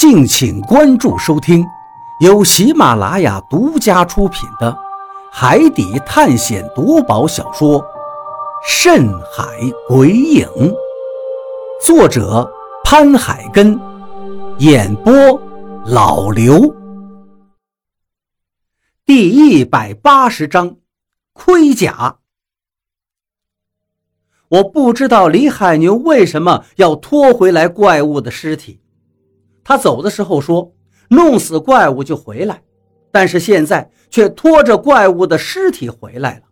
敬请关注收听，由喜马拉雅独家出品的《海底探险夺宝小说》《深海鬼影》，作者潘海根，演播老刘。第一百八十章，盔甲。我不知道李海牛为什么要拖回来怪物的尸体。他走的时候说：“弄死怪物就回来。”但是现在却拖着怪物的尸体回来了。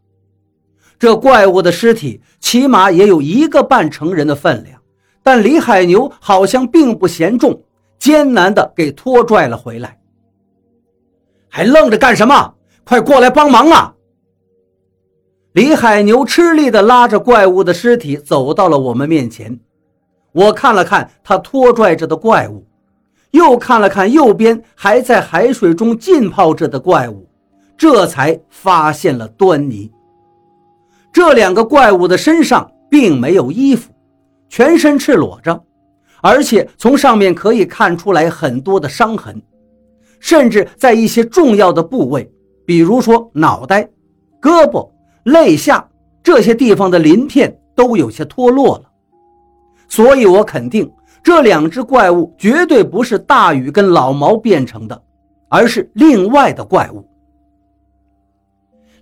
这怪物的尸体起码也有一个半成人的分量，但李海牛好像并不嫌重，艰难地给拖拽了回来。还愣着干什么？快过来帮忙啊！李海牛吃力地拉着怪物的尸体走到了我们面前。我看了看他拖拽着的怪物。又看了看右边还在海水中浸泡着的怪物，这才发现了端倪。这两个怪物的身上并没有衣服，全身赤裸着，而且从上面可以看出来很多的伤痕，甚至在一些重要的部位，比如说脑袋、胳膊、肋下这些地方的鳞片都有些脱落了，所以我肯定。这两只怪物绝对不是大禹跟老毛变成的，而是另外的怪物。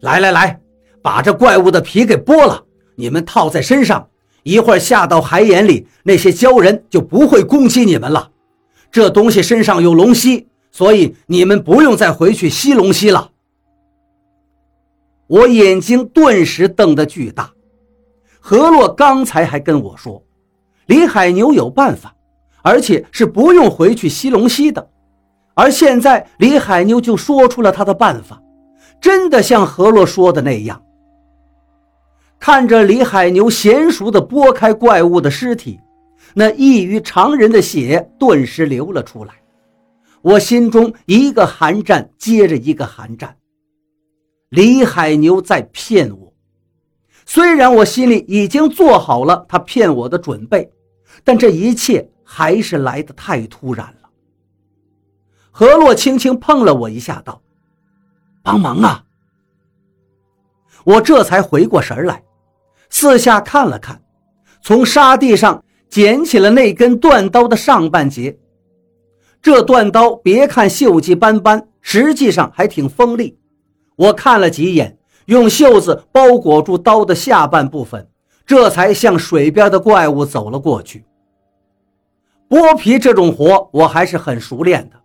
来来来，把这怪物的皮给剥了，你们套在身上，一会儿下到海眼里，那些鲛人就不会攻击你们了。这东西身上有龙息，所以你们不用再回去吸龙息了。我眼睛顿时瞪得巨大。何洛刚才还跟我说。李海牛有办法，而且是不用回去西龙溪的。而现在，李海牛就说出了他的办法，真的像何洛说的那样。看着李海牛娴熟地拨开怪物的尸体，那异于常人的血顿时流了出来。我心中一个寒战接着一个寒战。李海牛在骗我，虽然我心里已经做好了他骗我的准备。但这一切还是来得太突然了。何洛轻轻碰了我一下，道：“帮忙啊！”我这才回过神来，四下看了看，从沙地上捡起了那根断刀的上半截。这断刀别看锈迹斑斑，实际上还挺锋利。我看了几眼，用袖子包裹住刀的下半部分。这才向水边的怪物走了过去。剥皮这种活我还是很熟练的，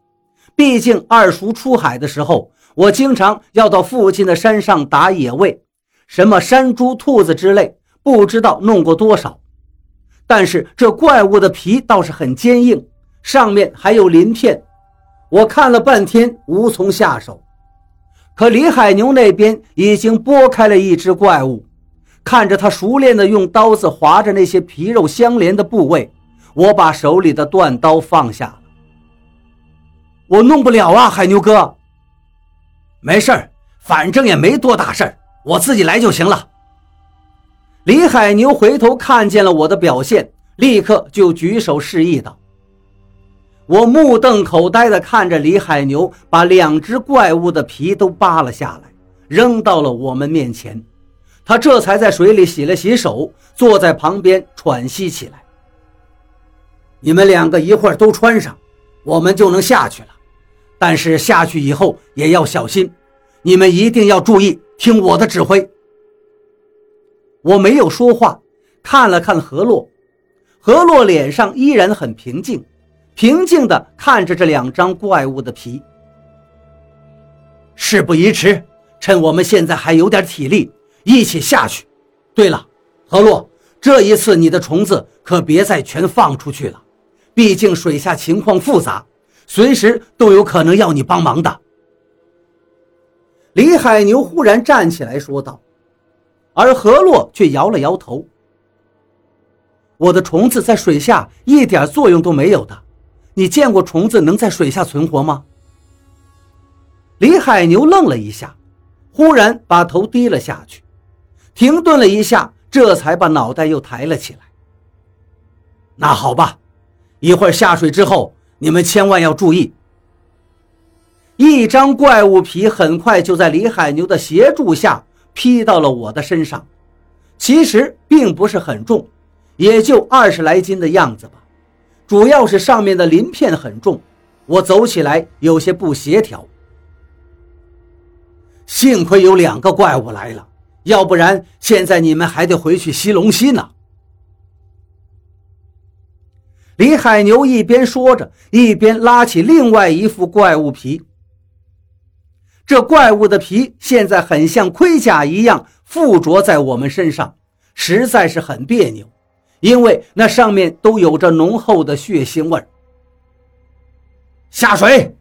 毕竟二叔出海的时候，我经常要到附近的山上打野味，什么山猪、兔子之类，不知道弄过多少。但是这怪物的皮倒是很坚硬，上面还有鳞片，我看了半天无从下手。可李海牛那边已经剥开了一只怪物。看着他熟练地用刀子划着那些皮肉相连的部位，我把手里的断刀放下了。我弄不了啊，海牛哥。没事儿，反正也没多大事儿，我自己来就行了。李海牛回头看见了我的表现，立刻就举手示意道：“我目瞪口呆地看着李海牛把两只怪物的皮都扒了下来，扔到了我们面前。”他这才在水里洗了洗手，坐在旁边喘息起来。你们两个一会儿都穿上，我们就能下去了。但是下去以后也要小心，你们一定要注意听我的指挥。我没有说话，看了看何洛，何洛脸上依然很平静，平静地看着这两张怪物的皮。事不宜迟，趁我们现在还有点体力。一起下去。对了，何洛，这一次你的虫子可别再全放出去了，毕竟水下情况复杂，随时都有可能要你帮忙的。李海牛忽然站起来说道，而何洛却摇了摇头：“我的虫子在水下一点作用都没有的，你见过虫子能在水下存活吗？”李海牛愣了一下，忽然把头低了下去。停顿了一下，这才把脑袋又抬了起来。那好吧，一会儿下水之后，你们千万要注意。一张怪物皮很快就在李海牛的协助下披到了我的身上，其实并不是很重，也就二十来斤的样子吧。主要是上面的鳞片很重，我走起来有些不协调。幸亏有两个怪物来了，要不然现在你们还得回去吸龙溪呢。李海牛一边说着，一边拉起另外一副怪物皮。这怪物的皮现在很像盔甲一样附着在我们身上，实在是很别扭。因为那上面都有着浓厚的血腥味。下水！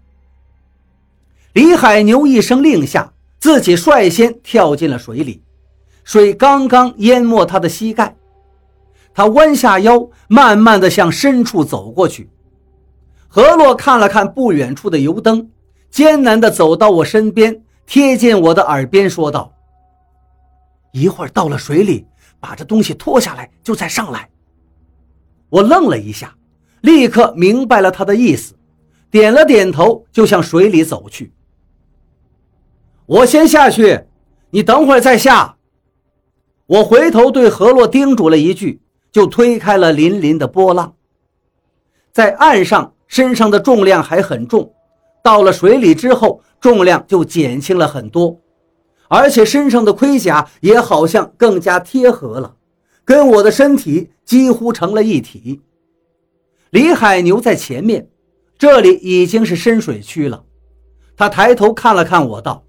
李海牛一声令下，自己率先跳进了水里，水刚刚淹没他的膝盖，他弯下腰，慢慢的向深处走过去。何洛看了看不远处的油灯，艰难的走到我身边，贴近我的耳边说道：“一会儿到了水里。”把这东西脱下来，就再上来。我愣了一下，立刻明白了他的意思，点了点头，就向水里走去。我先下去，你等会儿再下。我回头对何洛叮嘱了一句，就推开了粼粼的波浪。在岸上，身上的重量还很重，到了水里之后，重量就减轻了很多。而且身上的盔甲也好像更加贴合了，跟我的身体几乎成了一体。李海牛在前面，这里已经是深水区了。他抬头看了看我，道：“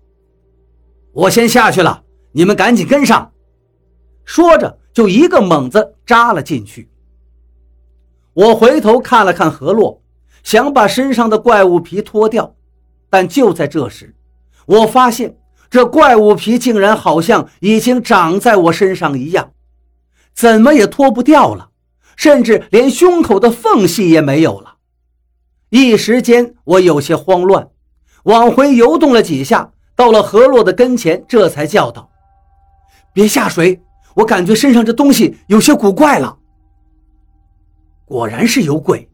我先下去了，你们赶紧跟上。”说着，就一个猛子扎了进去。我回头看了看何洛，想把身上的怪物皮脱掉，但就在这时，我发现。这怪物皮竟然好像已经长在我身上一样，怎么也脱不掉了，甚至连胸口的缝隙也没有了。一时间我有些慌乱，往回游动了几下，到了河洛的跟前，这才叫道：“别下水，我感觉身上这东西有些古怪了。”果然是有鬼。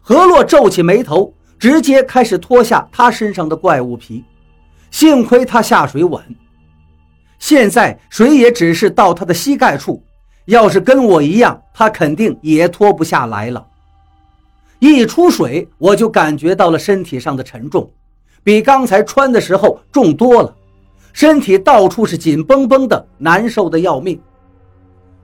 何洛皱起眉头，直接开始脱下他身上的怪物皮。幸亏他下水稳，现在水也只是到他的膝盖处，要是跟我一样，他肯定也脱不下来了。一出水，我就感觉到了身体上的沉重，比刚才穿的时候重多了，身体到处是紧绷绷的，难受的要命。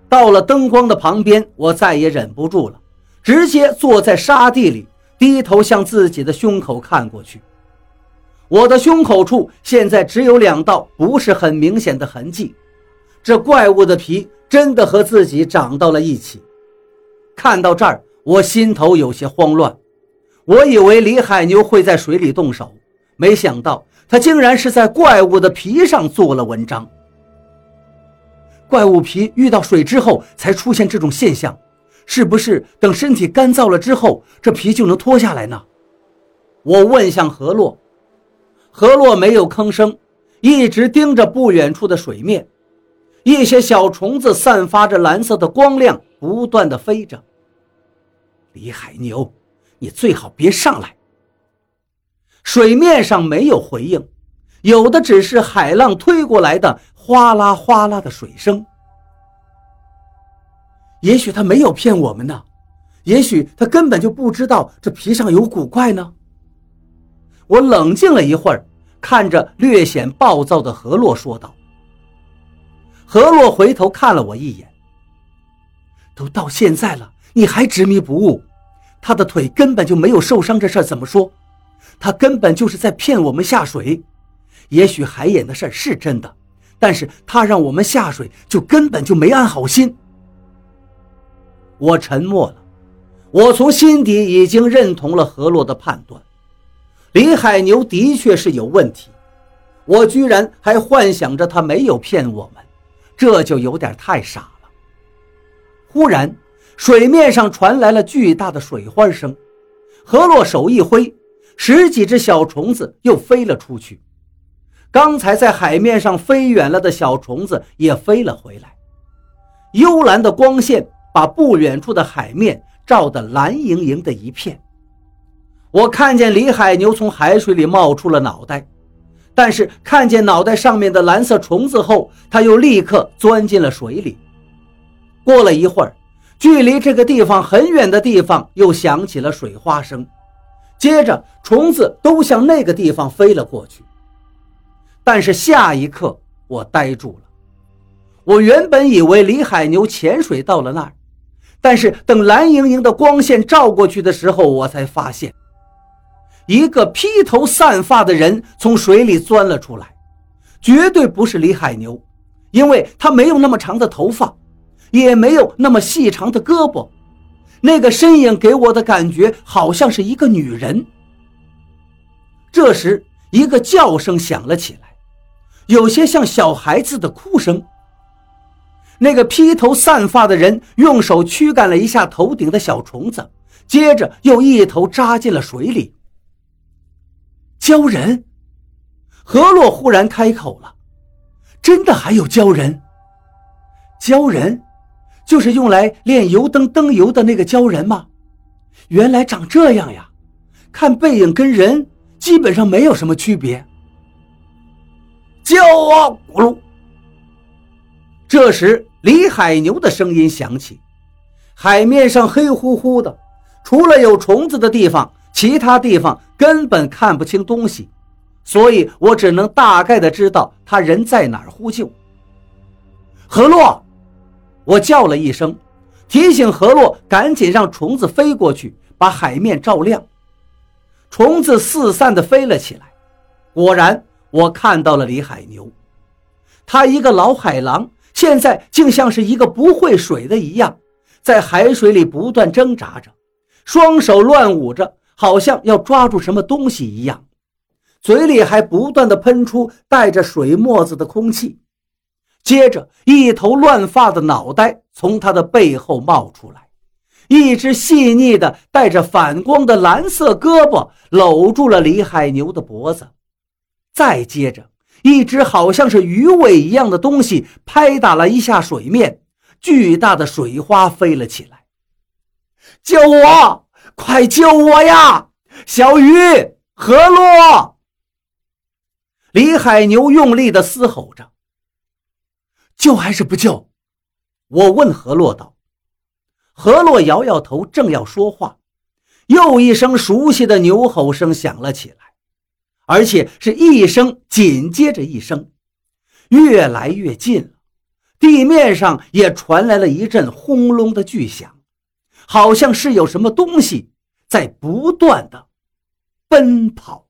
到了灯光的旁边，我再也忍不住了，直接坐在沙地里，低头向自己的胸口看过去。我的胸口处现在只有两道不是很明显的痕迹，这怪物的皮真的和自己长到了一起。看到这儿，我心头有些慌乱。我以为李海牛会在水里动手，没想到他竟然是在怪物的皮上做了文章。怪物皮遇到水之后才出现这种现象，是不是等身体干燥了之后，这皮就能脱下来呢？我问向何洛。何洛没有吭声，一直盯着不远处的水面。一些小虫子散发着蓝色的光亮，不断的飞着。李海牛，你最好别上来。水面上没有回应，有的只是海浪推过来的哗啦哗啦的水声。也许他没有骗我们呢，也许他根本就不知道这皮上有古怪呢。我冷静了一会儿，看着略显暴躁的何洛说道：“何洛回头看了我一眼。都到现在了，你还执迷不悟？他的腿根本就没有受伤，这事儿怎么说？他根本就是在骗我们下水。也许海眼的事儿是真的，但是他让我们下水，就根本就没安好心。”我沉默了，我从心底已经认同了何洛的判断。李海牛的确是有问题，我居然还幻想着他没有骗我们，这就有点太傻了。忽然，水面上传来了巨大的水花声，何洛手一挥，十几只小虫子又飞了出去。刚才在海面上飞远了的小虫子也飞了回来，幽蓝的光线把不远处的海面照得蓝莹莹的一片。我看见李海牛从海水里冒出了脑袋，但是看见脑袋上面的蓝色虫子后，他又立刻钻进了水里。过了一会儿，距离这个地方很远的地方又响起了水花声，接着虫子都向那个地方飞了过去。但是下一刻，我呆住了。我原本以为李海牛潜水到了那儿，但是等蓝莹莹的光线照过去的时候，我才发现。一个披头散发的人从水里钻了出来，绝对不是李海牛，因为他没有那么长的头发，也没有那么细长的胳膊。那个身影给我的感觉好像是一个女人。这时，一个叫声响了起来，有些像小孩子的哭声。那个披头散发的人用手驱赶了一下头顶的小虫子，接着又一头扎进了水里。鲛人，何洛忽然开口了：“真的还有鲛人？鲛人，就是用来炼油灯灯油的那个鲛人吗？原来长这样呀！看背影跟人基本上没有什么区别。”救我！咕噜。这时，李海牛的声音响起，海面上黑乎乎的，除了有虫子的地方。其他地方根本看不清东西，所以我只能大概的知道他人在哪儿呼救。何洛，我叫了一声，提醒何洛赶紧让虫子飞过去，把海面照亮。虫子四散的飞了起来，果然我看到了李海牛，他一个老海狼，现在竟像是一个不会水的一样，在海水里不断挣扎着，双手乱舞着。好像要抓住什么东西一样，嘴里还不断的喷出带着水沫子的空气。接着，一头乱发的脑袋从他的背后冒出来，一只细腻的、带着反光的蓝色胳膊搂住了李海牛的脖子。再接着，一只好像是鱼尾一样的东西拍打了一下水面，巨大的水花飞了起来。救我！快救我呀！小鱼，何洛！李海牛用力的嘶吼着。救还是不救？我问何洛道。何洛摇摇头，正要说话，又一声熟悉的牛吼声响了起来，而且是一声紧接着一声，越来越近了。地面上也传来了一阵轰隆的巨响。好像是有什么东西在不断的奔跑。